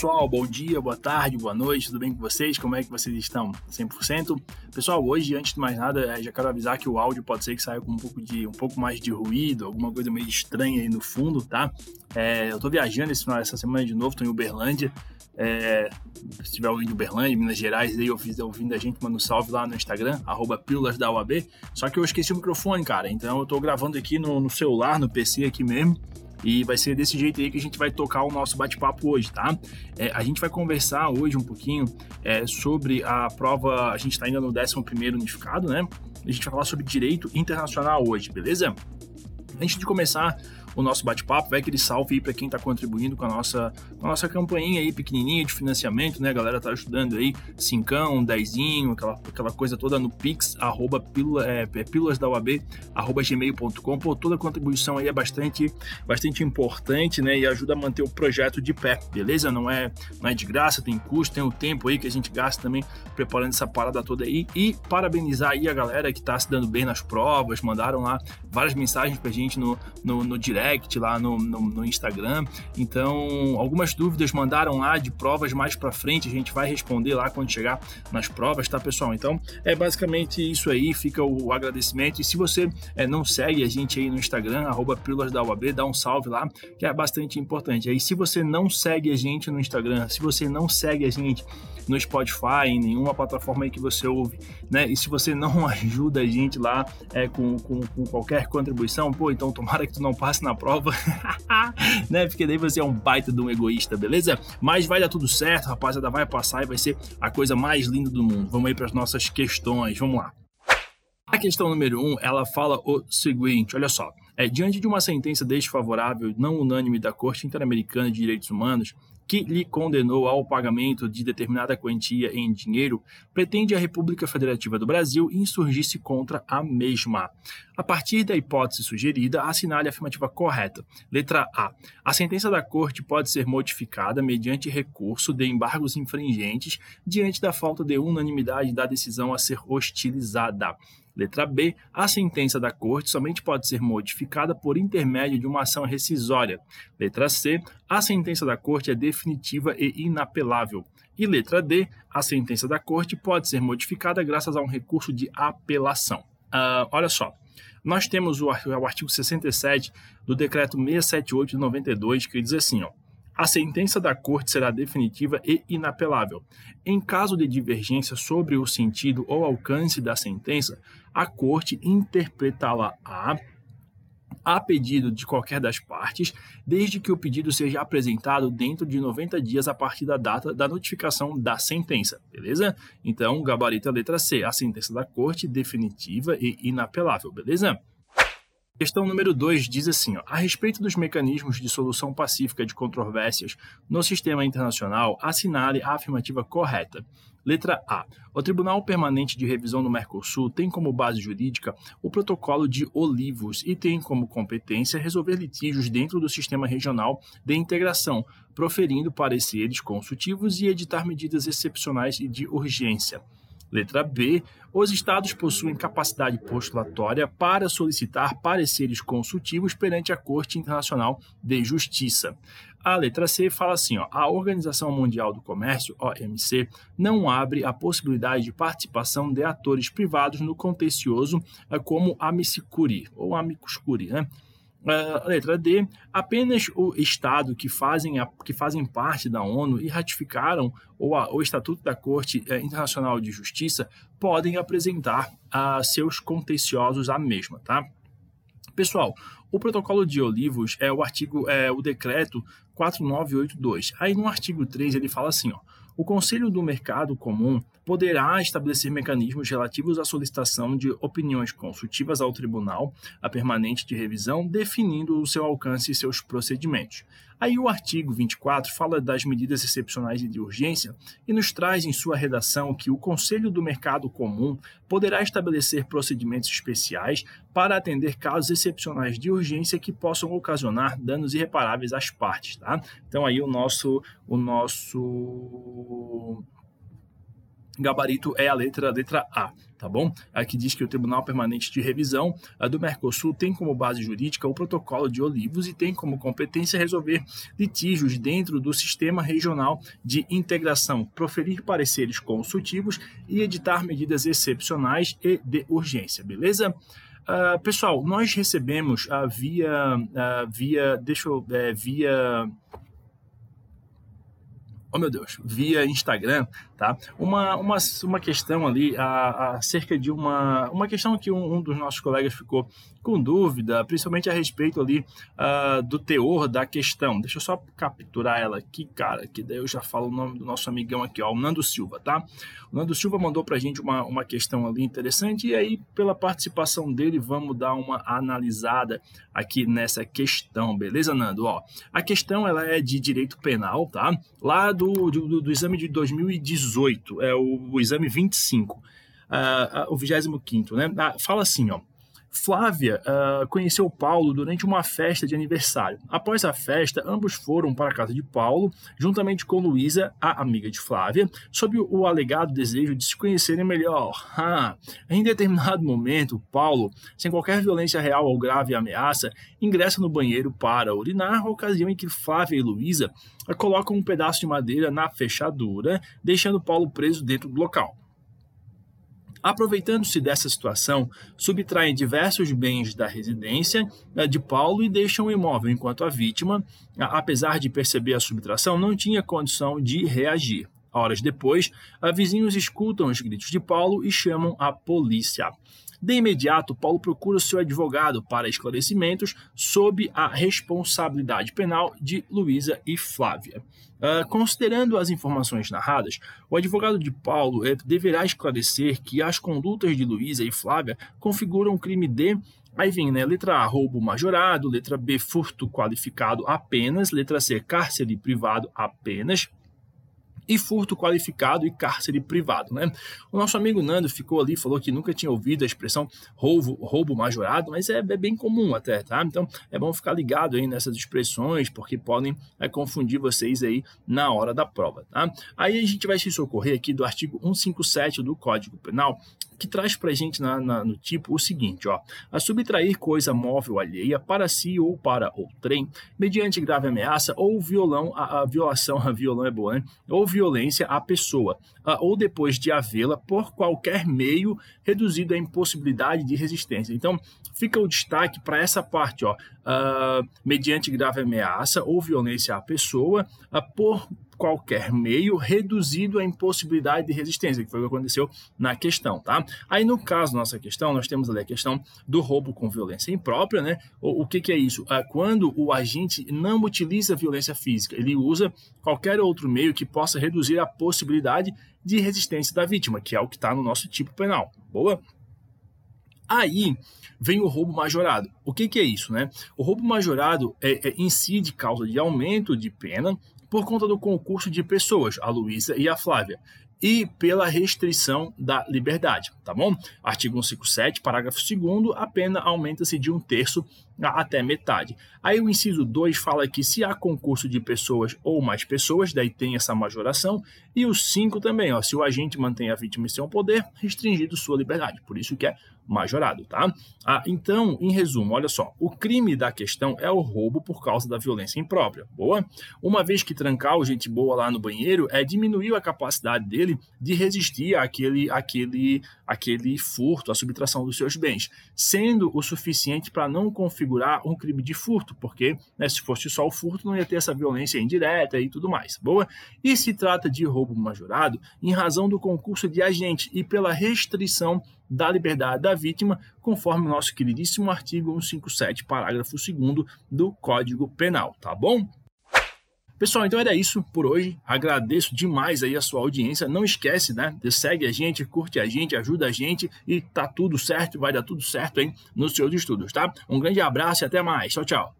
pessoal, bom dia, boa tarde, boa noite, tudo bem com vocês? Como é que vocês estão? 100%? Pessoal, hoje, antes de mais nada, eh, já quero avisar que o áudio pode ser que saia com um pouco, de, um pouco mais de ruído, alguma coisa meio estranha aí no fundo, tá? É, eu tô viajando esse essa semana de novo, tô em Uberlândia. É, se tiver alguém de Uberlândia, Minas Gerais, aí ouvindo a gente, manda um salve lá no Instagram, arroba pílulas da UAB. Só que eu esqueci o microfone, cara, então eu tô gravando aqui no, no celular, no PC aqui mesmo. E vai ser desse jeito aí que a gente vai tocar o nosso bate-papo hoje, tá? É, a gente vai conversar hoje um pouquinho é, sobre a prova. A gente está ainda no 11 unificado, né? A gente vai falar sobre direito internacional hoje, beleza? Antes de começar, o nosso bate-papo, vai aquele salve aí para quem está contribuindo com a nossa, com a nossa campainha aí pequenininha de financiamento, né? A galera tá ajudando aí, cincão, dezinho, aquela, aquela coisa toda no pix, arroba pílula, é, é pílulas da UAB, arroba gmail.com. Pô, toda contribuição aí é bastante, bastante importante, né? E ajuda a manter o projeto de pé, beleza? Não é, não é de graça, tem custo, tem o tempo aí que a gente gasta também preparando essa parada toda aí. E parabenizar aí a galera que tá se dando bem nas provas, mandaram lá várias mensagens pra gente no, no, no direct direct lá no, no, no Instagram. Então, algumas dúvidas mandaram lá de provas mais para frente, a gente vai responder lá quando chegar nas provas, tá, pessoal? Então, é basicamente isso aí, fica o agradecimento. E se você é, não segue a gente aí no Instagram, arroba Pílulas da UAB, dá um salve lá, que é bastante importante. Aí, se você não segue a gente no Instagram, se você não segue a gente no Spotify, em nenhuma plataforma aí que você ouve, né? E se você não ajuda a gente lá é, com, com, com qualquer contribuição, pô, então tomara que tu não passe na prova, né? Porque daí você é um baita de um egoísta, beleza? Mas vai dar tudo certo, rapaziada, vai passar e vai ser a coisa mais linda do mundo. Vamos aí para as nossas questões, vamos lá. A questão número um, ela fala o seguinte, olha só. É, diante de uma sentença desfavorável não unânime da Corte Interamericana de Direitos Humanos, que lhe condenou ao pagamento de determinada quantia em dinheiro, pretende a República Federativa do Brasil insurgir-se contra a mesma. A partir da hipótese sugerida, assinale a afirmativa correta. Letra A. A sentença da Corte pode ser modificada mediante recurso de embargos infringentes diante da falta de unanimidade da decisão a ser hostilizada. Letra B. A sentença da Corte somente pode ser modificada por intermédio de uma ação rescisória. Letra C. A sentença da Corte é definitiva e inapelável. E letra D. A sentença da Corte pode ser modificada graças a um recurso de apelação. Uh, olha só. Nós temos o, artigo 67 do decreto 678 de 92 que diz assim, ó, a sentença da Corte será definitiva e inapelável. Em caso de divergência sobre o sentido ou alcance da sentença, a Corte interpretá-la-á a pedido de qualquer das partes, desde que o pedido seja apresentado dentro de 90 dias a partir da data da notificação da sentença, beleza? Então, gabarito a letra C, a sentença da Corte definitiva e inapelável, beleza? Questão número 2 diz assim: ó, a respeito dos mecanismos de solução pacífica de controvérsias no sistema internacional, assinale a afirmativa correta. Letra A. O Tribunal Permanente de Revisão do Mercosul tem como base jurídica o Protocolo de Olivos e tem como competência resolver litígios dentro do sistema regional de integração, proferindo pareceres consultivos e editar medidas excepcionais e de urgência. Letra B. Os estados possuem capacidade postulatória para solicitar pareceres consultivos perante a Corte Internacional de Justiça. A letra C fala assim: ó, a Organização Mundial do Comércio, OMC, não abre a possibilidade de participação de atores privados no contencioso eh, como amicus curiae, ou amicus curiae, né? Letra D, apenas o Estado que fazem, a, que fazem parte da ONU e ratificaram o, a, o Estatuto da Corte uh, Internacional de Justiça podem apresentar uh, seus contenciosos à mesma, tá? Pessoal, o protocolo de Olivos é o artigo, é o decreto 4982. Aí no artigo 3 ele fala assim, ó, o Conselho do Mercado Comum poderá estabelecer mecanismos relativos à solicitação de opiniões consultivas ao Tribunal a permanente de revisão, definindo o seu alcance e seus procedimentos. Aí o artigo 24 fala das medidas excepcionais e de urgência e nos traz em sua redação que o Conselho do Mercado Comum poderá estabelecer procedimentos especiais para atender casos excepcionais de urgência que possam ocasionar danos irreparáveis às partes, tá? Então aí o nosso o nosso gabarito é a letra, a letra A tá bom? Aqui diz que o Tribunal Permanente de Revisão do Mercosul tem como base jurídica o Protocolo de Olivos e tem como competência resolver litígios dentro do Sistema Regional de Integração, proferir pareceres consultivos e editar medidas excepcionais e de urgência, beleza? Uh, pessoal, nós recebemos uh, via, uh, via, deixa eu, via oh meu Deus, via Instagram, tá? Uma, uma, uma questão ali acerca de uma, uma questão que um, um, dos nossos colegas ficou com dúvida, principalmente a respeito ali uh, do teor da questão. Deixa eu só capturar ela aqui, cara, que daí eu já falo o nome do nosso amigão aqui, ó, o Nando Silva, tá? O Nando Silva mandou pra gente uma, uma questão ali interessante e aí, pela participação dele, vamos dar uma analisada aqui nessa questão, beleza, Nando? Ó, a questão, ela é de direito penal, tá? Lá do, do, do exame de 2018, é o, o exame 25, uh, uh, o 25, né? Uh, fala assim, ó. Flávia uh, conheceu Paulo durante uma festa de aniversário. Após a festa, ambos foram para a casa de Paulo, juntamente com Luísa, a amiga de Flávia, sob o alegado desejo de se conhecerem melhor. Ah, em determinado momento, Paulo, sem qualquer violência real ou grave ameaça, ingressa no banheiro para urinar, ocasião em que Flávia e Luísa colocam um pedaço de madeira na fechadura, deixando Paulo preso dentro do local. Aproveitando-se dessa situação, subtraem diversos bens da residência eh, de Paulo e deixam o imóvel, enquanto a vítima, apesar de perceber a subtração, não tinha condição de reagir. Horas depois, vizinhos escutam os gritos de Paulo e chamam a polícia. De imediato, Paulo procura seu advogado para esclarecimentos sob a responsabilidade penal de Luísa e Flávia. Uh, considerando as informações narradas, o advogado de Paulo eh, deverá esclarecer que as condutas de Luísa e Flávia configuram crime de Aí vem, né? Letra A, roubo majorado. Letra B, furto qualificado apenas. Letra C, cárcere privado apenas e furto qualificado e cárcere privado. Né? O nosso amigo Nando ficou ali, falou que nunca tinha ouvido a expressão roubo, roubo majorado, mas é, é bem comum até, tá? Então é bom ficar ligado aí nessas expressões, porque podem é, confundir vocês aí na hora da prova, tá? Aí a gente vai se socorrer aqui do artigo 157 do Código Penal, que traz para a gente na, na, no tipo o seguinte, ó, a subtrair coisa móvel alheia para si ou para outrem, mediante grave ameaça ou violão, a, a violação, a violão é boa, né? ou violência à pessoa, a, ou depois de havê-la por qualquer meio reduzido à impossibilidade de resistência. Então, fica o destaque para essa parte, ó, uh, mediante grave ameaça ou violência à pessoa, uh, por qualquer meio reduzido à impossibilidade de resistência, que foi o que aconteceu na questão, tá? Aí, no caso nossa questão, nós temos ali a questão do roubo com violência imprópria, né? O, o que, que é isso? É quando o agente não utiliza violência física, ele usa qualquer outro meio que possa reduzir a possibilidade de resistência da vítima, que é o que está no nosso tipo penal. Boa? Aí vem o roubo majorado. O que, que é isso, né? O roubo majorado é, é, incide causa de aumento de pena por conta do concurso de pessoas, a Luísa e a Flávia, e pela restrição da liberdade, tá bom? Artigo 157, parágrafo 2 a pena aumenta-se de um terço até metade. Aí o inciso 2 fala que se há concurso de pessoas ou mais pessoas, daí tem essa majoração, e o 5 também, ó, se o agente mantém a vítima em seu poder, restringido sua liberdade, por isso que é majorado, tá? Ah, então, em resumo, olha só, o crime da questão é o roubo por causa da violência imprópria, boa? Uma vez que trancar o gente boa lá no banheiro, é diminuiu a capacidade dele de resistir àquele, àquele, àquele furto, à subtração dos seus bens, sendo o suficiente para não configurar um crime de furto, porque né, se fosse só o furto, não ia ter essa violência indireta e tudo mais, boa? E se trata de roubo majorado em razão do concurso de agente e pela restrição da liberdade da vítima, conforme o nosso queridíssimo artigo 157, parágrafo 2 do Código Penal, tá bom? Pessoal, então era isso por hoje. Agradeço demais aí a sua audiência. Não esquece, né? Segue a gente, curte a gente, ajuda a gente e tá tudo certo, vai dar tudo certo aí nos seus estudos, tá? Um grande abraço e até mais. Tchau, tchau.